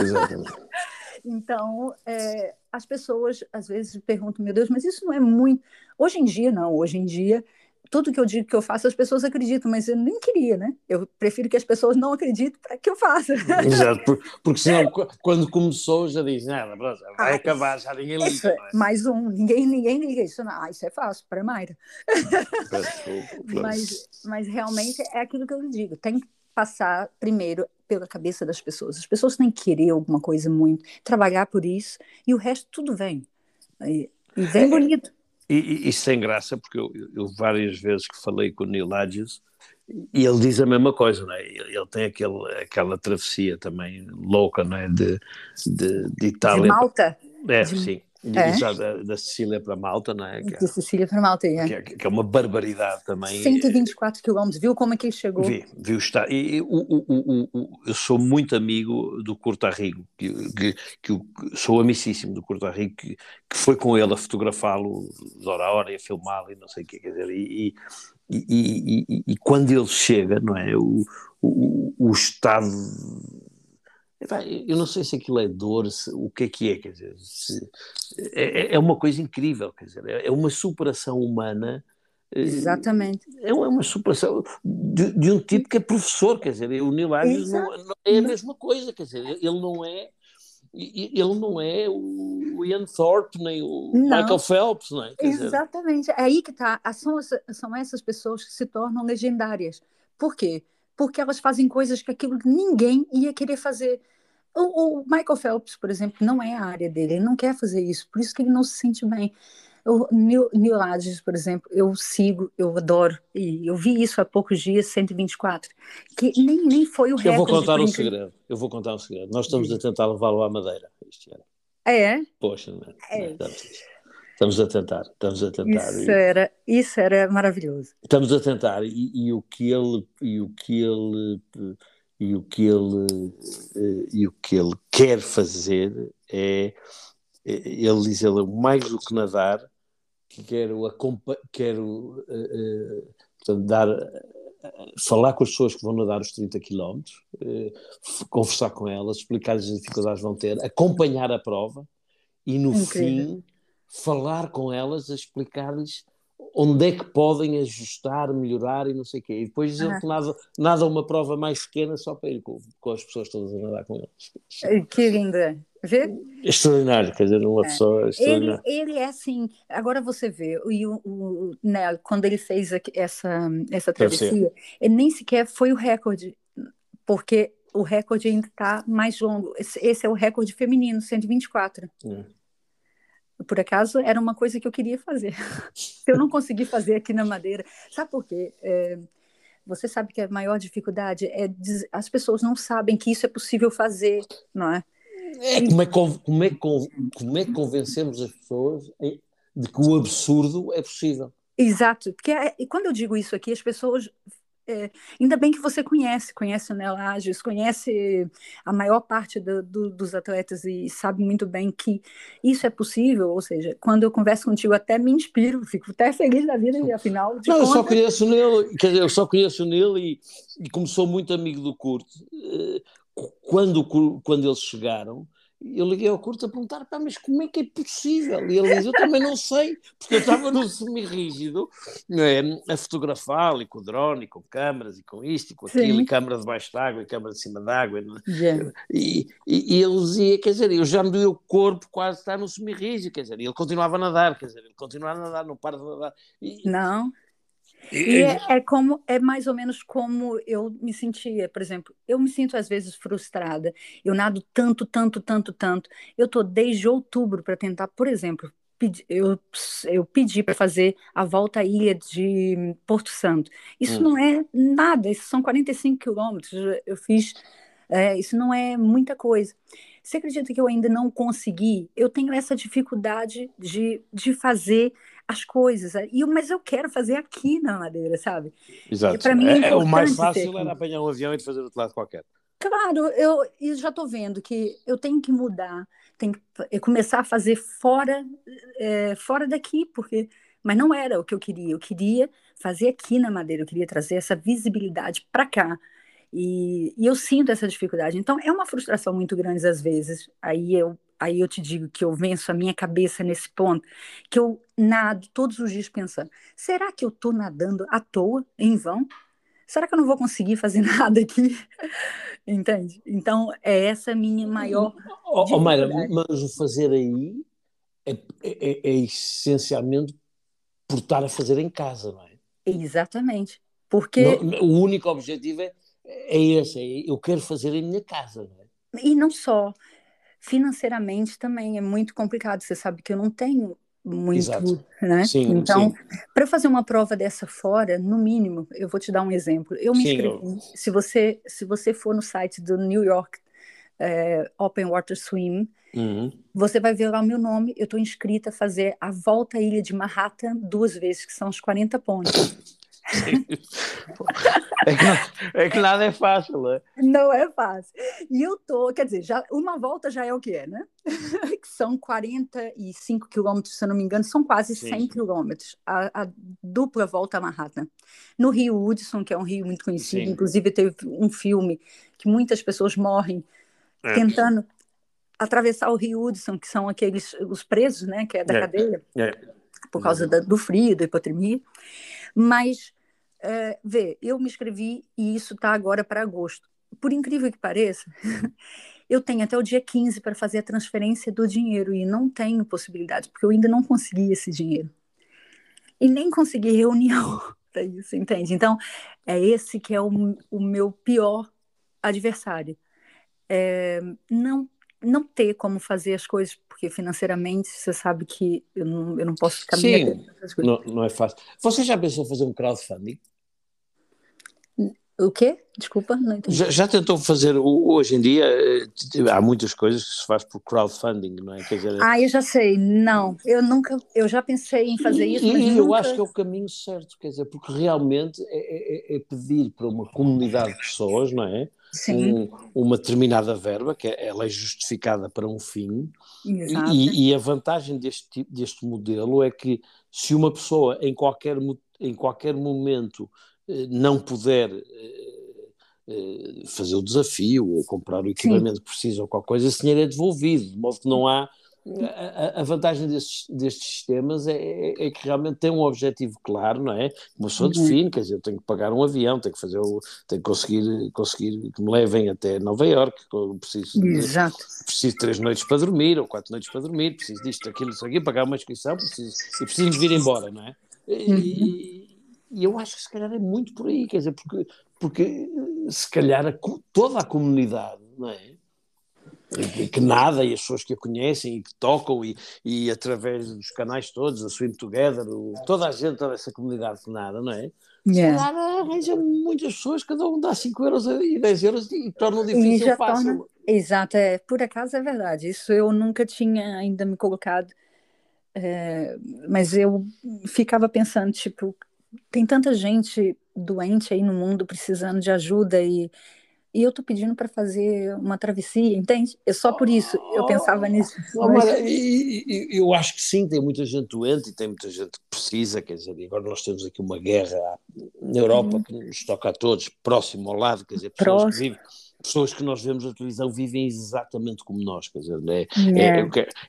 Exatamente. então, é, as pessoas às vezes perguntam, meu Deus, mas isso não é muito. Hoje em dia, não. Hoje em dia, tudo que eu digo que eu faço, as pessoas acreditam, mas eu nem queria, né? Eu prefiro que as pessoas não acreditem para que eu faça. Exato, porque senão, quando começou, já diz, nada, vai ah, acabar, já ninguém liga. É? Mais um, ninguém, ninguém liga isso. Não, ah, isso é fácil, para Mayra. mas, mas realmente é aquilo que eu digo, tem que passar primeiro pela cabeça das pessoas. As pessoas têm que querer alguma coisa muito, trabalhar por isso, e o resto tudo vem. E, e vem é, bonito. E, e, sem graça, porque eu, eu, várias vezes que falei com o Neil Hodges, e ele diz a mesma coisa, não é? ele, ele tem aquele, aquela travessia também louca não é? de, de, de Itália. De Malta? É, de... sim é. já da, da, Sicília para Malta, não é? Que, da Sicília para Malta, é. Que, é. que é uma barbaridade também. 124 quilómetros, viu como é que ele chegou? Vi, viu está. E, e o, o, o, eu sou muito amigo do Curta Rigo, que, que, que, sou amicíssimo do Curta Rigo, que, que foi com ele a fotografá-lo de hora a hora e a filmá-lo e não sei o que, quer dizer, e, e, e, e, quando ele chega, não é? O, o, o estado eu não sei se aquilo é dor, se, o que é que é, quer dizer, se, é, é, é uma coisa incrível, quer dizer, é, é uma superação humana. Eh, Exatamente. É uma superação de, de um tipo que é professor, quer dizer, o Neil não, não, é a mesma coisa, quer dizer, ele não é ele não é o Ian Thorpe nem o não. Michael Phelps, não é? Quer Exatamente, dizer... é aí que está. São, são essas pessoas que se tornam legendárias. Por quê? Porque elas fazem coisas que aquilo ninguém ia querer fazer. O, o, Michael Phelps, por exemplo, não é a área dele, ele não quer fazer isso, por isso que ele não se sente bem. O Neil, Neil Adges, por exemplo, eu sigo, eu adoro, e eu vi isso há poucos dias, 124, que nem, nem foi o recorde. Eu vou contar um segredo, eu vou contar um segredo. Nós estamos a tentar levá-lo à Madeira este ano. É? Poxa, não é? é. Estamos a tentar, estamos a tentar. Isso, era, isso era maravilhoso. Estamos a tentar, e, e, o que ele, e o que ele, e o que ele, e o que ele quer fazer é, ele diz ele, mais do que nadar, que quero, quero uh, uh, dar, falar com as pessoas que vão nadar os 30 km, conversar com elas, explicar-lhes as dificuldades que vão ter, acompanhar a prova e no Incrível. fim falar com elas, explicar-lhes onde é que podem ajustar, melhorar e não sei o quê. E depois dizer que nada, nada uma prova mais pequena só para ir com, com as pessoas todas a nadar com eles. Que linda! Vê? Extraordinário, quer dizer, uma é. pessoa extraordinária. Ele, ele é assim, agora você vê, o, o, o né, quando ele fez essa, essa travessia, ele nem sequer foi o recorde, porque o recorde ainda está mais longo. Esse, esse, é o recorde feminino, 124. É por acaso era uma coisa que eu queria fazer. eu não consegui fazer aqui na Madeira. Sabe por quê? É, você sabe que a maior dificuldade é as pessoas não sabem que isso é possível fazer, não é? é como, é como, é como é que convencemos as pessoas de que o absurdo é possível? Exato, porque é, quando eu digo isso aqui, as pessoas é, ainda bem que você conhece, conhece o Nelages, conhece a maior parte do, do, dos atletas e sabe muito bem que isso é possível. Ou seja, quando eu converso contigo, até me inspiro, fico até feliz da vida e afinal. Não, eu só conheço nele, quer dizer, eu só conheço nele e, e como sou muito amigo do Kurt, eh, quando, quando eles chegaram, eu liguei ao curto a perguntar, pá, mas como é que é possível? E ele diz, eu também não sei, porque eu estava no semi-rígido, é, a fotografar e com o drone, e com câmaras, e com isto, e com aquilo, Sim. e câmara debaixo d'água, e câmara de cima d'água. Yeah. E, e, e, ele dizia, quer dizer, eu já me doía o corpo quase estar no semi-rígido, quer dizer, e ele continuava a nadar, quer dizer, ele continuava a nadar, não para de nadar. E, não. E é, é, como é mais ou menos como eu me sentia, por exemplo, eu me sinto às vezes frustrada. Eu nado tanto, tanto, tanto, tanto. Eu tô desde outubro para tentar, por exemplo, eu, eu pedi para fazer a volta à ilha de Porto Santo. Isso hum. não é nada, isso são 45 quilômetros. Eu fiz, é, isso não é muita coisa. Você acredita que eu ainda não consegui? Eu tenho essa dificuldade de, de fazer as coisas. E eu, mas eu quero fazer aqui na Madeira, sabe? Exato. Para mim é, é, o mais fácil era apanhar um avião e fazer outro lado qualquer. Claro, eu, eu já estou vendo que eu tenho que mudar, tenho que começar a fazer fora, é, fora daqui, porque mas não era o que eu queria. Eu queria fazer aqui na Madeira, eu queria trazer essa visibilidade para cá. E, e, eu sinto essa dificuldade. Então, é uma frustração muito grande às vezes. Aí eu aí eu te digo que eu venço a minha cabeça nesse ponto, que eu nado todos os dias pensando: será que eu estou nadando à toa, em vão? Será que eu não vou conseguir fazer nada aqui? Entende? Então, é essa minha maior. Oh, oh, Mayra, mas o fazer aí é, é, é, é, essencialmente por estar a fazer em casa, não é? Exatamente. Porque. Não, o único objetivo é, é esse: é, eu quero fazer em minha casa, não é? E não só financeiramente também é muito complicado. Você sabe que eu não tenho muito, Exato. né? Sim, então, para fazer uma prova dessa fora, no mínimo, eu vou te dar um exemplo. Eu me sim, inscrevi. Eu... Se você se você for no site do New York é, Open Water Swim, uhum. você vai ver lá o meu nome. Eu estou inscrita a fazer a volta à ilha de Manhattan duas vezes, que são os 40 pontos. É que, é que, nada é fácil, né? Não é fácil. E eu tô, quer dizer, já, uma volta já é o que é, né? que são 45 quilômetros, se eu não me engano, são quase Sim. 100 quilômetros, a, a, dupla volta a Manhattan. No Rio Hudson, que é um rio muito conhecido, Sim. inclusive teve um filme que muitas pessoas morrem é. tentando atravessar o Rio Hudson, que são aqueles, os presos, né, que é da é. cadeia, é. por causa da, do frio, da hipotermia. Mas é, vê, eu me inscrevi e isso está agora para agosto. Por incrível que pareça, eu tenho até o dia 15 para fazer a transferência do dinheiro e não tenho possibilidade, porque eu ainda não consegui esse dinheiro. E nem consegui reunião para isso, entende? Então, é esse que é o, o meu pior adversário. É, não não ter como fazer as coisas, porque financeiramente você sabe que eu não, eu não posso ficar Sim, não, não é fácil. Você já pensou fazer um crowdfunding? O quê? Desculpa, não entendi. Já, já, tentou fazer, hoje em dia, eh, há muitas coisas que se faz por crowdfunding, não é? Quer dizer, ah, eu já sei, não, eu nunca, eu já pensei em fazer isso, e, mas e eu acho que é o caminho certo, quer dizer, porque realmente é, é, é pedir para uma comunidade de pessoas, não é? Um, uma determinada verba, que é, ela é justificada para um fim, e, e, a vantagem deste, deste modelo é que se uma pessoa em qualquer, em qualquer momento não puder eh, eh, fazer o desafio ou comprar o equipamento Sim. que precisa ou qualquer coisa, esse dinheiro é devolvido, de modo que não há. A, a vantagem destes, destes sistemas é, é, é, que realmente tem um objetivo claro, não é? Uma pessoa uhum. define, quer dizer, eu tenho que pagar um avião, tenho que fazer o, tenho que conseguir, conseguir que me levem até Nova Iorque, preciso, Exato. De, preciso de três noites para dormir, ou quatro noites para dormir, preciso disto, aquilo, isso aqui, pagar uma inscrição, preciso, e preciso de vir embora, não é? E, uhum. E eu acho que se calhar é muito por aí, quer dizer, porque, porque se calhar a, toda a comunidade, não é? que nada e as pessoas que a conhecem e que tocam e, e através dos canais todos, a Swim Together, o, toda a gente, toda essa comunidade que nada, não é? Yeah. Se calhar arranja muitas pessoas, cada um dá 5 euros e 10 euros e torna o difícil fácil. Torna... Exato, é, por acaso é verdade, isso eu nunca tinha ainda me colocado, é, mas eu ficava pensando, tipo, tem tanta gente doente aí no mundo precisando de ajuda e, e eu tô pedindo para fazer uma travessia, entende? É só por isso eu pensava nisso. Oh, mas... eu acho que sim, tem muita gente doente e tem muita gente que precisa, quer dizer, agora nós temos aqui uma guerra na Europa uhum. que nos toca a todos, próximo ao lado, quer dizer, pessoas Próximo. que vivem pessoas que nós vemos na televisão vivem exatamente como nós, quer dizer, né?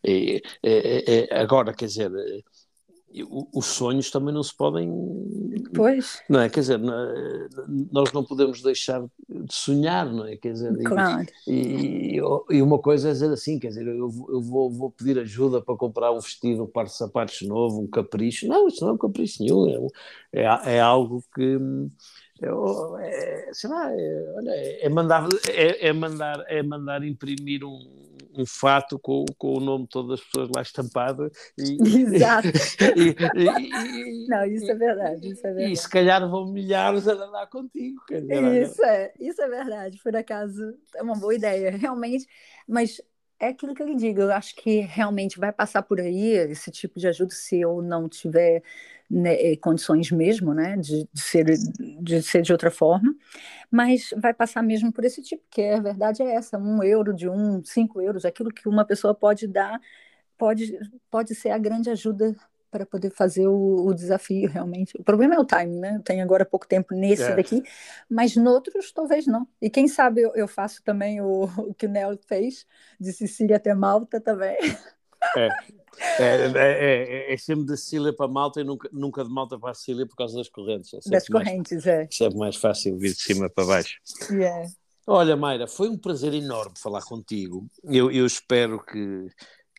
é, é, é, agora, quer dizer, os sonhos também não se podem. Pois. Não é? Quer dizer, nós não podemos deixar de sonhar, não é? Quer dizer, claro. E, e, uma coisa é dizer assim, quer dizer, eu, eu vou, vou, pedir ajuda para comprar um vestido, um par de sapatos novo, um capricho. Não, isso não é um capricho nenhum, é, é, é algo que é, sei lá, é, olha, é mandar, é, é, mandar, é mandar imprimir um, um fato com, com o nome de todas as pessoas lá estampado. E, Exato. E, e, Não, isso é verdade, isso é verdade. E se calhar vão milhares a andar contigo. isso é, isso é verdade, por acaso é uma boa ideia, realmente, mas é aquilo que eu lhe digo, eu acho que realmente vai passar por aí esse tipo de ajuda se eu não tiver né, eh, condições mesmo, né, de, de, ser, de ser de outra forma, mas vai passar mesmo por esse tipo, que a verdade é essa, um euro de um, cinco euros, aquilo que uma pessoa pode dar, pode, pode ser a grande ajuda para poder fazer o, o, desafio realmente. O problema é o timing, né? Eu tenho agora pouco tempo nesse é. daqui, mas noutros talvez não. E quem sabe eu, eu faço também o, o que o Nel fez, de Sicília até Malta também. É, é, é, é, é, sempre de Sicília para Malta e nunca, nunca de Malta para Sicília por causa das correntes. É das correntes, mais, é. Sempre mais fácil vir de cima para baixo. Yeah. Olha, Mayra, foi um prazer enorme falar contigo. Eu, eu espero que,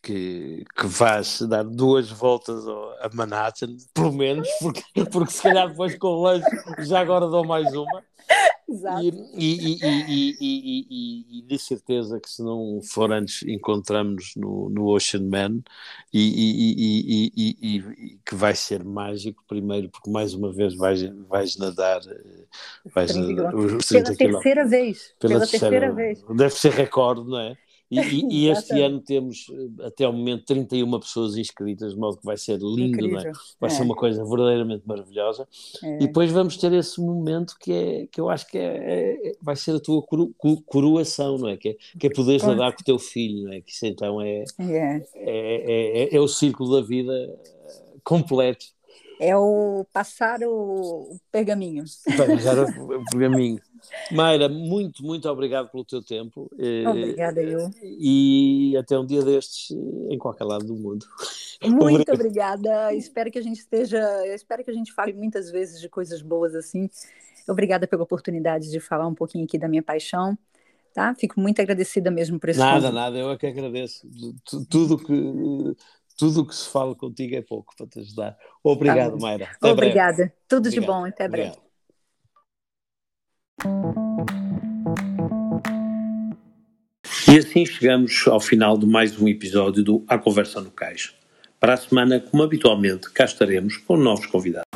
que, que vais dar duas voltas a Manhattan, pelo menos, porque, porque se calhar depois com o lanche já agora dou mais uma. Exato. E, e, e, e, de certeza que se não for antes encontramos no, no Ocean Man e, que vai ser mágico primeiro porque mais uma vez vais, vais nadar vais nadar, os 30 pela terceira vez pela, terceira vez deve ser recorde, não é? E, e, e este ano temos, eh, até o momento, 31 pessoas inscritas, de modo que vai ser lindo, é? vai é. ser uma coisa verdadeiramente maravilhosa. É. E depois vamos ter esse momento que, é, que eu acho que é, é vai ser a tua coro, coroação, não é? Que é, que é poderes nadar com o teu filho, não é? Que isso então é, é, é, é, o círculo da vida completo. É o passar o pergaminho. Passar o pergaminho. Mayra, muito, muito obrigado pelo teu tempo. Eh, Obrigada, eu. E até um dia destes em qualquer lado do mundo. Muito obrigada. Espero que a gente esteja. Espero que a gente fale muitas vezes de coisas boas assim. Obrigada pela oportunidade de falar um pouquinho aqui da minha paixão. Tá? Fico muito agradecida mesmo por esse Nada, convite. nada, eu é que agradeço. Tudo que tudo que se fala contigo é pouco para te ajudar. Obrigado, tá Mayra. Até Obrigada. Breve. Tudo Obrigado. de bom. Até breve. Obrigado. E assim chegamos ao final de mais um episódio do A Conversa no Cais. Para a semana, como habitualmente, cá estaremos com novos convidados.